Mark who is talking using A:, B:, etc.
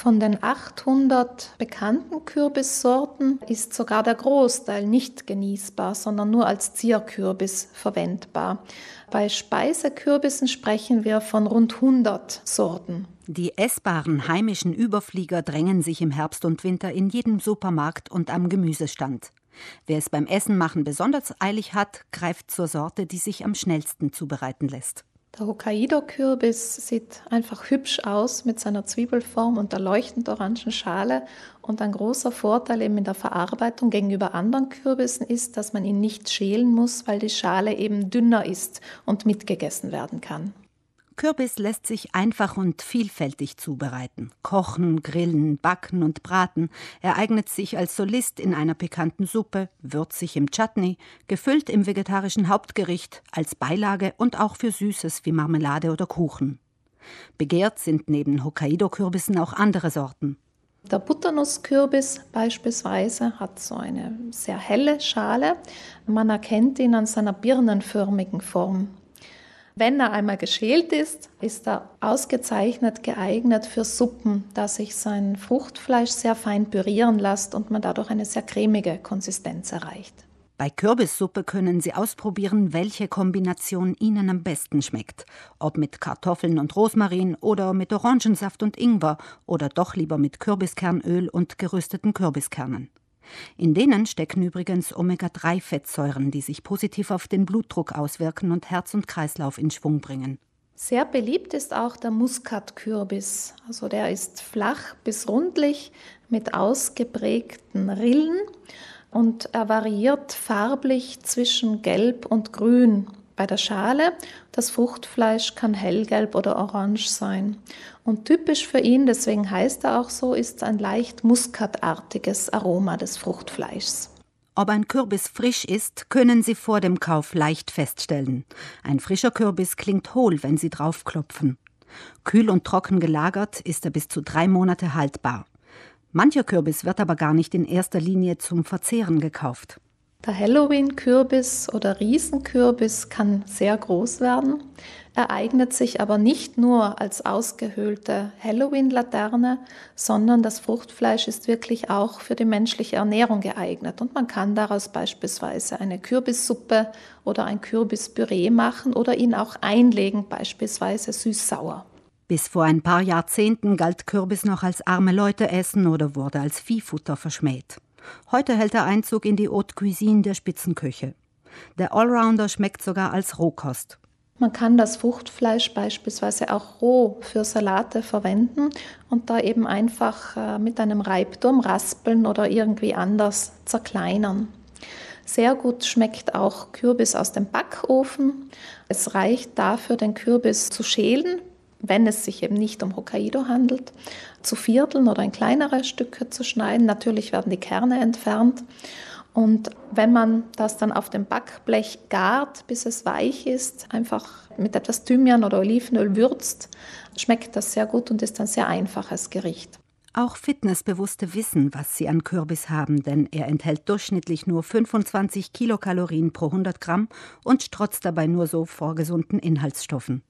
A: Von den 800 bekannten Kürbissorten ist sogar der Großteil nicht genießbar, sondern nur als Zierkürbis verwendbar. Bei Speisekürbissen sprechen wir von rund 100 Sorten.
B: Die essbaren heimischen Überflieger drängen sich im Herbst und Winter in jedem Supermarkt und am Gemüsestand. Wer es beim Essen machen besonders eilig hat, greift zur Sorte, die sich am schnellsten zubereiten lässt.
A: Der Hokkaido-Kürbis sieht einfach hübsch aus mit seiner Zwiebelform und der leuchtend orangen Schale. Und ein großer Vorteil eben in der Verarbeitung gegenüber anderen Kürbissen ist, dass man ihn nicht schälen muss, weil die Schale eben dünner ist und mitgegessen werden kann.
B: Kürbis lässt sich einfach und vielfältig zubereiten. Kochen, grillen, backen und braten. Er eignet sich als Solist in einer pikanten Suppe, würzig im Chutney, gefüllt im vegetarischen Hauptgericht, als Beilage und auch für Süßes wie Marmelade oder Kuchen. Begehrt sind neben Hokkaido-Kürbissen auch andere Sorten.
A: Der Butternusskürbis beispielsweise hat so eine sehr helle Schale. Man erkennt ihn an seiner birnenförmigen Form. Wenn er einmal geschält ist, ist er ausgezeichnet geeignet für Suppen, da sich sein Fruchtfleisch sehr fein pürieren lässt und man dadurch eine sehr cremige Konsistenz erreicht.
B: Bei Kürbissuppe können Sie ausprobieren, welche Kombination Ihnen am besten schmeckt. Ob mit Kartoffeln und Rosmarin oder mit Orangensaft und Ingwer oder doch lieber mit Kürbiskernöl und gerösteten Kürbiskernen. In denen stecken übrigens Omega-3-Fettsäuren, die sich positiv auf den Blutdruck auswirken und Herz und Kreislauf in Schwung bringen.
A: Sehr beliebt ist auch der Muskatkürbis. Also der ist flach bis rundlich mit ausgeprägten Rillen und er variiert farblich zwischen gelb und grün bei der Schale. Das Fruchtfleisch kann hellgelb oder orange sein. Und typisch für ihn, deswegen heißt er auch so, ist ein leicht muskatartiges Aroma des Fruchtfleischs.
B: Ob ein Kürbis frisch ist, können Sie vor dem Kauf leicht feststellen. Ein frischer Kürbis klingt hohl, wenn Sie draufklopfen. Kühl und trocken gelagert ist er bis zu drei Monate haltbar. Mancher Kürbis wird aber gar nicht in erster Linie zum Verzehren gekauft.
A: Der Halloween-Kürbis oder Riesenkürbis kann sehr groß werden. Er eignet sich aber nicht nur als ausgehöhlte Halloween-Laterne, sondern das Fruchtfleisch ist wirklich auch für die menschliche Ernährung geeignet. Und man kann daraus beispielsweise eine Kürbissuppe oder ein Kürbispüree machen oder ihn auch einlegen, beispielsweise süß-sauer.
B: Bis vor ein paar Jahrzehnten galt Kürbis noch als arme Leute essen oder wurde als Viehfutter verschmäht. Heute hält er Einzug in die Haute Cuisine der Spitzenköche. Der Allrounder schmeckt sogar als Rohkost.
A: Man kann das Fruchtfleisch beispielsweise auch roh für Salate verwenden und da eben einfach äh, mit einem Reibturm raspeln oder irgendwie anders zerkleinern. Sehr gut schmeckt auch Kürbis aus dem Backofen. Es reicht dafür, den Kürbis zu schälen, wenn es sich eben nicht um Hokkaido handelt, zu vierteln oder in kleinere Stücke zu schneiden. Natürlich werden die Kerne entfernt. Und wenn man das dann auf dem Backblech gart, bis es weich ist, einfach mit etwas Thymian oder Olivenöl würzt, schmeckt das sehr gut und ist ein sehr einfaches Gericht.
B: Auch Fitnessbewusste wissen, was sie an Kürbis haben, denn er enthält durchschnittlich nur 25 Kilokalorien pro 100 Gramm und strotzt dabei nur so vor gesunden Inhaltsstoffen.